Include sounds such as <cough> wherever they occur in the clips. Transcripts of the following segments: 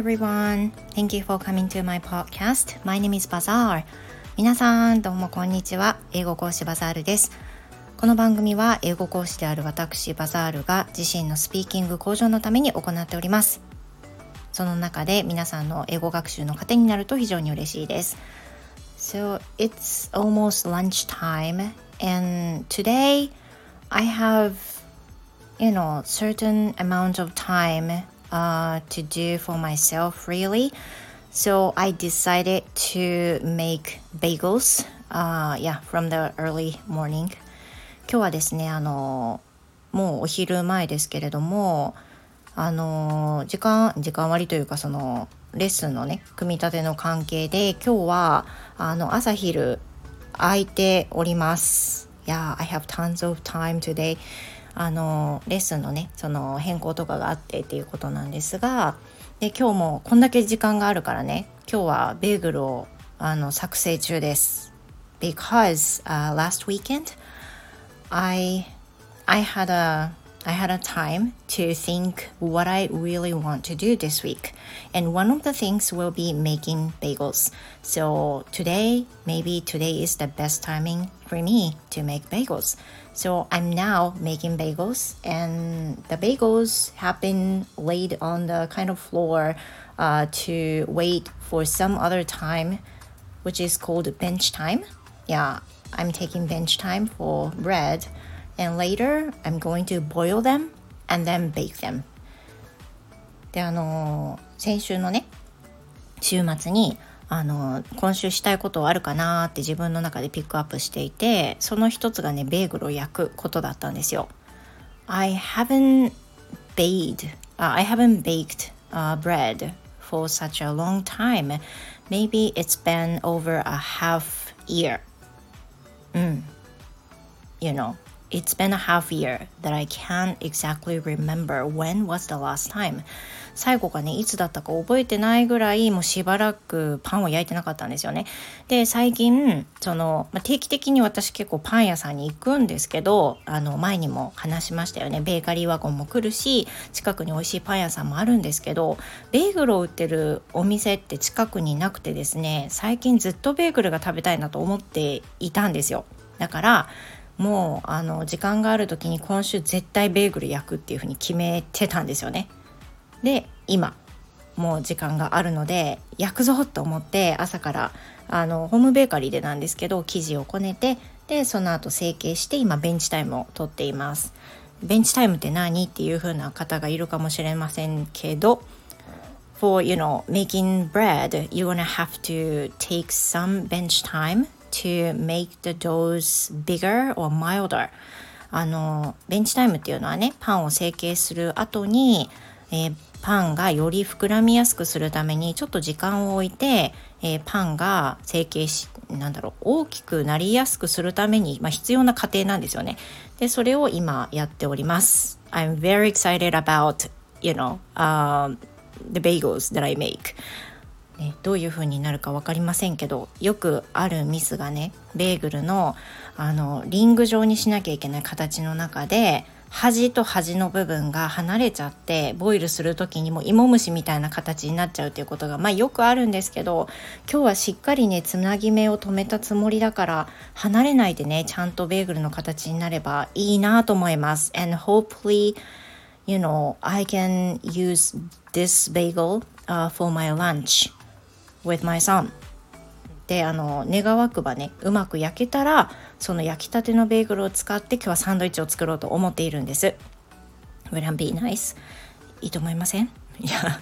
everyone. Thank you for coming to my podcast. My name is Bazaar. 皆さん、どうもこんにちは。英語講師バザールです。この番組は英語講師である私バザールが自身のスピーキング向上のために行っております。その中で皆さんの英語学習の糧になると非常に嬉しいです。So it's almost lunchtime and today I have you know certain amount of time uh, to do for myself really. So I decided to make bagels, uh, yeah, from the early morning. 今日はですね、あの、もうお昼前ですけれども、あの、時間、時間割というかその、レッスンのね、組み立ての関係で、今日は、あの、朝昼、空いております。Yeah, I have tons of time today. あのレッスンのねその変更とかがあってっていうことなんですがで今日もこんだけ時間があるからね今日はベーグルをあの作成中です。Because、uh, last weekend I I had a I had a time to think what I really want to do this week. And one of the things will be making bagels. So today, maybe today is the best timing for me to make bagels. So I'm now making bagels, and the bagels have been laid on the kind of floor uh, to wait for some other time, which is called bench time. Yeah, I'm taking bench time for bread and later I'm going to boil them and then bake them であの先週のね週末に あの今週したいことあるかなって自分の中でピックアップしていてその一つがねベーグルを焼くことだったんですよ I haven't baked、uh, I haven't baked、uh, bread for such a long time maybe it's been over a half year うん you know It's been a half year that I can't exactly remember when was the last time. 最後がね、いつだったか覚えてないぐらい、もうしばらくパンを焼いてなかったんですよね。で、最近、その、まあ、定期的に私結構パン屋さんに行くんですけど、あの、前にも話しましたよね。ベーカリーワゴンも来るし、近くに美味しいパン屋さんもあるんですけど、ベーグルを売ってるお店って近くになくてですね、最近ずっとベーグルが食べたいなと思っていたんですよ。だから、もうあの時間がある時に今週絶対ベーグル焼くっていうふうに決めてたんですよね。で今もう時間があるので焼くぞと思って朝からあのホームベーカリーでなんですけど生地をこねてでその後成形して今ベンチタイムをとっています。ベンチタイムって何っていう風な方がいるかもしれませんけど For you know making bread you're gonna have to take some bench time to make the doughs bigger or milder あのベンチタイムっていうのはねパンを成形する後に、えー、パンがより膨らみやすくするためにちょっと時間を置いて、えー、パンが成形しなんだろう大きくなりやすくするために、まあ、必要な過程なんですよね。でそれを今やっております。I'm very excited about you know、uh, the bagels that I make. ね、どういう風になるか分かりませんけどよくあるミスがねベーグルのあのリング状にしなきゃいけない形の中で端と端の部分が離れちゃってボイルする時にも芋虫みたいな形になっちゃうっていうことがまあよくあるんですけど今日はしっかりねつなぎ目を止めたつもりだから離れないでねちゃんとベーグルの形になればいいなと思います。And hopefully you know I can use this bagel、uh, for my lunch with my son. であの願わくばねうまく焼けたらその焼きたてのベーグルを使って今日はサンドイッチを作ろうと思っているんです。Would that be nice? いいと思いません？<laughs> Yeah.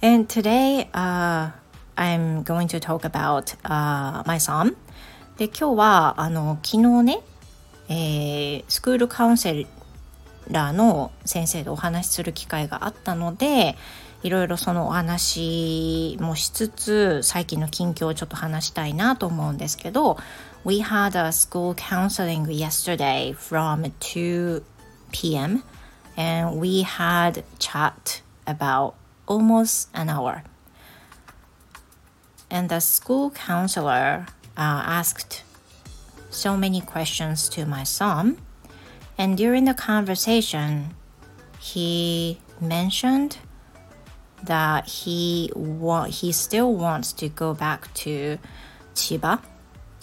And today、uh, I'm going to talk about、uh, my son. で今日はあの昨日ね、えー、スクールカウンセラーの先生とお話しする機会があったのでいろいろそのお話もしつつ最近の近況をちょっと話したいなと思うんですけど We had a school counseling yesterday from 2 p.m. and we had chat about almost an hour. And the school counselor uh, asked so many questions to my son. And during the conversation, he mentioned that he wa- he still wants to go back to Chiba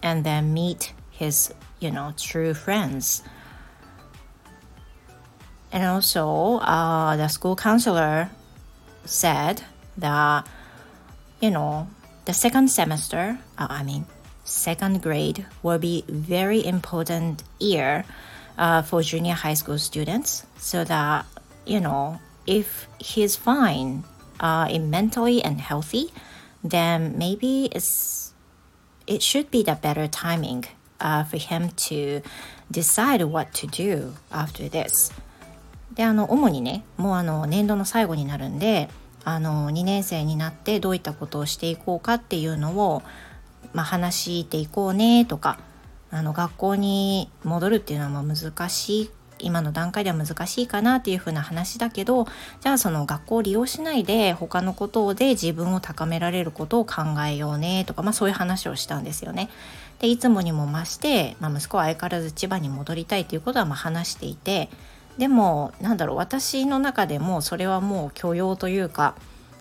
and then meet his you know true friends. And also uh, the school counselor said that you know the second semester uh, i mean second grade will be very important year uh, for junior high school students so that you know if he's fine uh, in mentally and healthy then maybe it's it should be the better timing uh, for him to decide what to do after this であの主にねもうあの年度の最後になるんであの2年生になってどういったことをしていこうかっていうのを、まあ、話していこうねとかあの学校に戻るっていうのはまあ難しい今の段階では難しいかなっていうふうな話だけどじゃあその学校を利用しないで他のことで自分を高められることを考えようねとか、まあ、そういう話をしたんですよね。でいつもにも増して、まあ、息子は相変わらず千葉に戻りたいということはま話していてでもなんだろう私の中でもそれはもう許容というか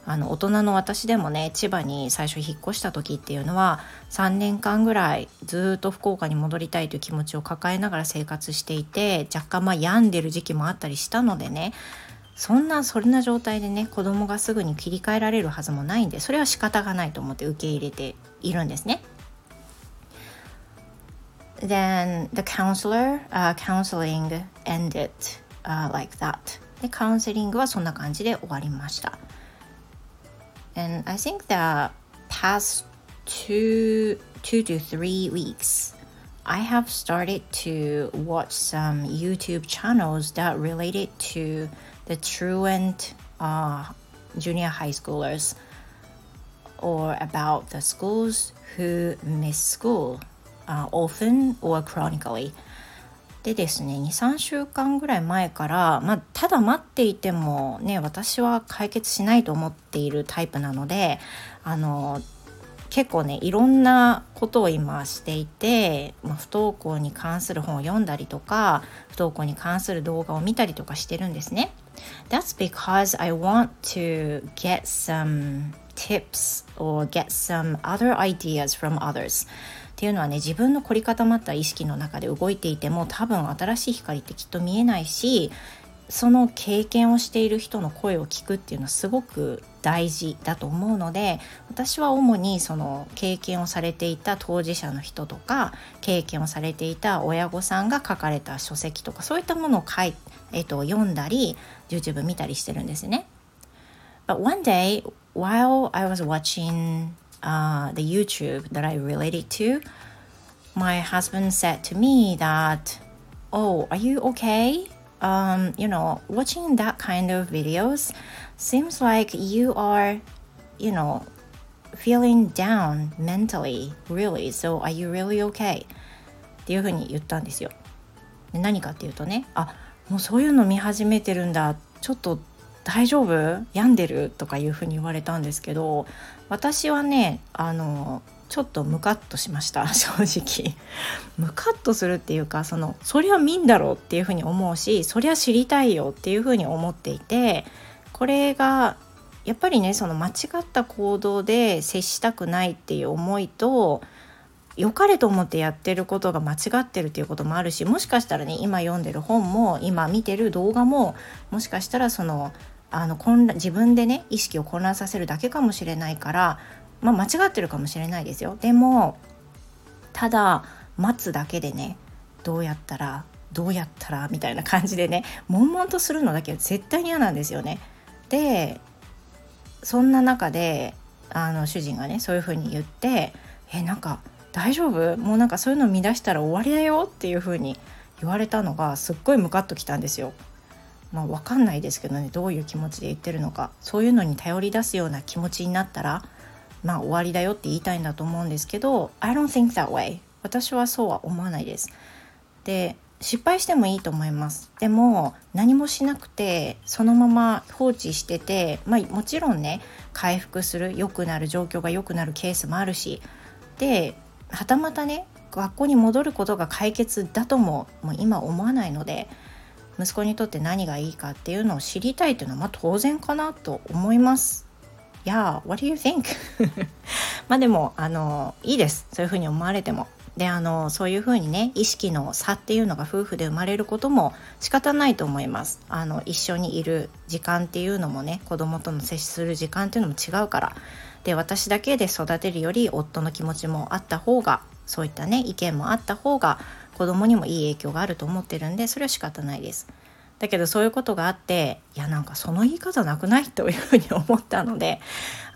あの大人の私でもね千葉に最初引っ越した時っていうのは3年間ぐらいずっと福岡に戻りたいという気持ちを抱えながら生活していて若干まあ病んでる時期もあったりしたのでねそんなそんな状態でね子供がすぐに切り替えられるはずもないんでそれは仕方がないと思って受け入れているんですね。Then the counselor、uh, counseling ended uh, like that でカウンセリングはそんな感じで終わりました and I think the past two two to three weeks I have started to watch some YouTube channels that related to the truant uh, junior high schoolers or about the schools who miss school uh, often or chronically でですね23週間ぐらい前から、まあ、ただ待っていてもね私は解決しないと思っているタイプなのであの結構ねいろんなことを今していて、まあ、不登校に関する本を読んだりとか不登校に関する動画を見たりとかしてるんですね。That's because I want to get some tips or get some other ideas from others. っていうのはね自分の凝り固まった意識の中で動いていても多分新しい光ってきっと見えないしその経験をしている人の声を聞くっていうのはすごく大事だと思うので私は主にその経験をされていた当事者の人とか経験をされていた親御さんが書かれた書籍とかそういったものを書い、えっと、読んだり YouTube 見たりしてるんですね。But one day while I was watching uh, the YouTube that I related to, my husband said to me that, "Oh, are you okay? Um, you know, watching that kind of videos seems like you are, you know, feeling down mentally, really. So are you really okay?" っていうふうに言ったんですよ。で何かっていうとね、あ、もうそういうの見始めてるんだ。ちょっと大丈夫？病んでる？とかいうふうに言われたんですけど私はねあのちょっとムカッとしました。<laughs> 正直。ムカッとするっていうかそのそりゃ見んだろうっていうふうに思うしそりゃ知りたいよっていうふうに思っていてこれがやっぱりねその間違った行動で接したくないっていう思いと良かれと思ってやってることが間違ってるっていうこともあるしもしかしたらね今読んでる本も今見てる動画ももしかしたらそのあの混乱自分でね意識を混乱させるだけかもしれないから、まあ、間違ってるかもしれないですよでもただ待つだけでねどうやったらどうやったらみたいな感じでね悶々とするのだけは絶対に嫌なんですよね。でそんな中であの主人がねそういうふうに言って「えなんか大丈夫？もうなんかそういうの見出したら終わりだよ」っていうふうに言われたのがすっごいムカッときたんですよ。まあ、分かんないですけどねどういう気持ちで言ってるのかそういうのに頼り出すような気持ちになったらまあ終わりだよって言いたいんだと思うんですけど I don't think that way. 私はそうは思わないです。で失敗してもいいと思います。でも何もしなくてそのまま放置してて、まあ、もちろんね回復する良くなる状況が良くなるケースもあるしではたまたね学校に戻ることが解決だとももう今思わないので息子にとって何がいいかっていうのを知りたいというのはまあ当然かなと思います Yeah, what do you think? <laughs> まあでもあのいいですそういうふうに思われても。であのそういうふうにね意識の差っていうのが夫婦で生まれることも仕方ないと思いますあの一緒にいる時間っていうのもね子供との接する時間っていうのも違うからで私だけで育てるより夫の気持ちもあった方がそういったね意見もあった方が子供にもいい影響があると思ってるんでそれは仕方ないです。だけどそういうことがあっていやなんかその言い方なくないというふうに思ったので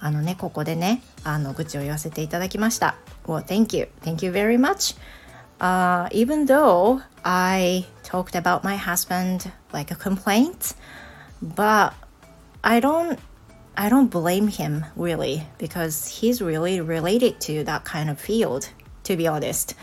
あのねここでねあの愚痴を言わせていただきました。Well, thank you. Thank you very much. Uh, even though I talked about my husband like a complaint, but I don't I don't blame him really because he's really related to that kind of field, to be honest.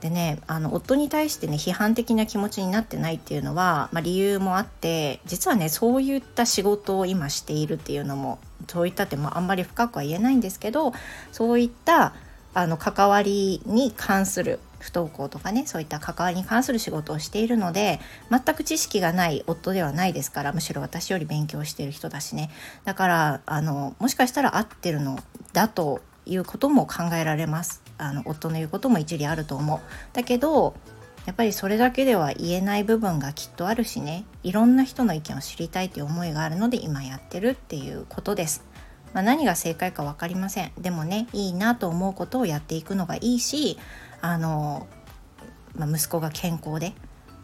でねあの夫に対してね批判的な気持ちになってないっていうのは、まあ、理由もあって実はねそういった仕事を今しているっていうのもそういったってもあんまり深くは言えないんですけどそういったあの関わりに関する不登校とかねそういった関わりに関する仕事をしているので全く知識がない夫ではないですからむしろ私より勉強してる人だしね。だからあのもしかしたら合ってるのだということも考えられます。あの夫の言うことも一理あると思う。だけどやっぱりそれだけでは言えない部分がきっとあるしね。いろんな人の意見を知りたいという思いがあるので今やってるっていうことです。まあ、何が正解か分かりません。でもねいいなと思うことをやっていくのがいいしあの、まあ、息子が健康でっ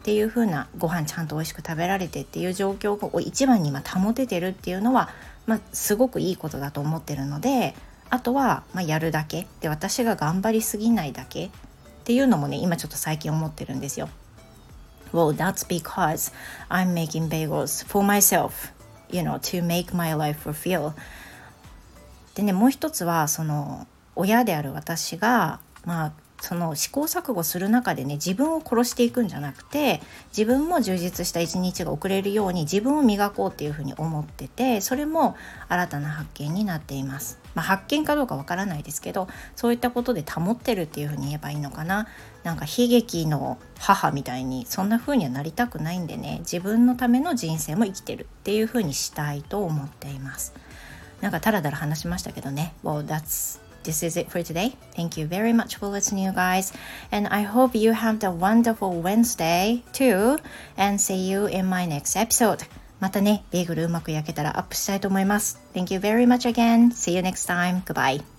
ていう風なご飯ちゃんと美味しく食べられてっていう状況を一番に今保ててるっていうのは、まあ、すごくいいことだと思ってるのであとは、まあ、やるだけで私が頑張りすぎないだけっていうのもね今ちょっと最近思ってるんですよ。Well, that's because I'm making bagels for myself, you know, to make my life fulfill. でねもう一つはその親である私がまあその試行錯誤する中でね自分を殺していくんじゃなくて自分も充実した一日が送れるように自分を磨こうっていうふうに思っててそれも新たな発見になっています。まあ、発見かどうかわからないですけどそういったことで保ってるっていうふうに言えばいいのかな。なんか悲劇の母みたいにそんな風にはなりたくないんでね自分のための人生も生きてるっていう風にしたいと思っています。なんかタラダラ話しましたけどね。Well that's this is it for today. Thank you very much for listening, you guys. And I hope you have a wonderful Wednesday too. And see you in my next episode. またね、ベーグルうまく焼けたらアップしたいと思います。Thank you very much again. See you next time. Goodbye.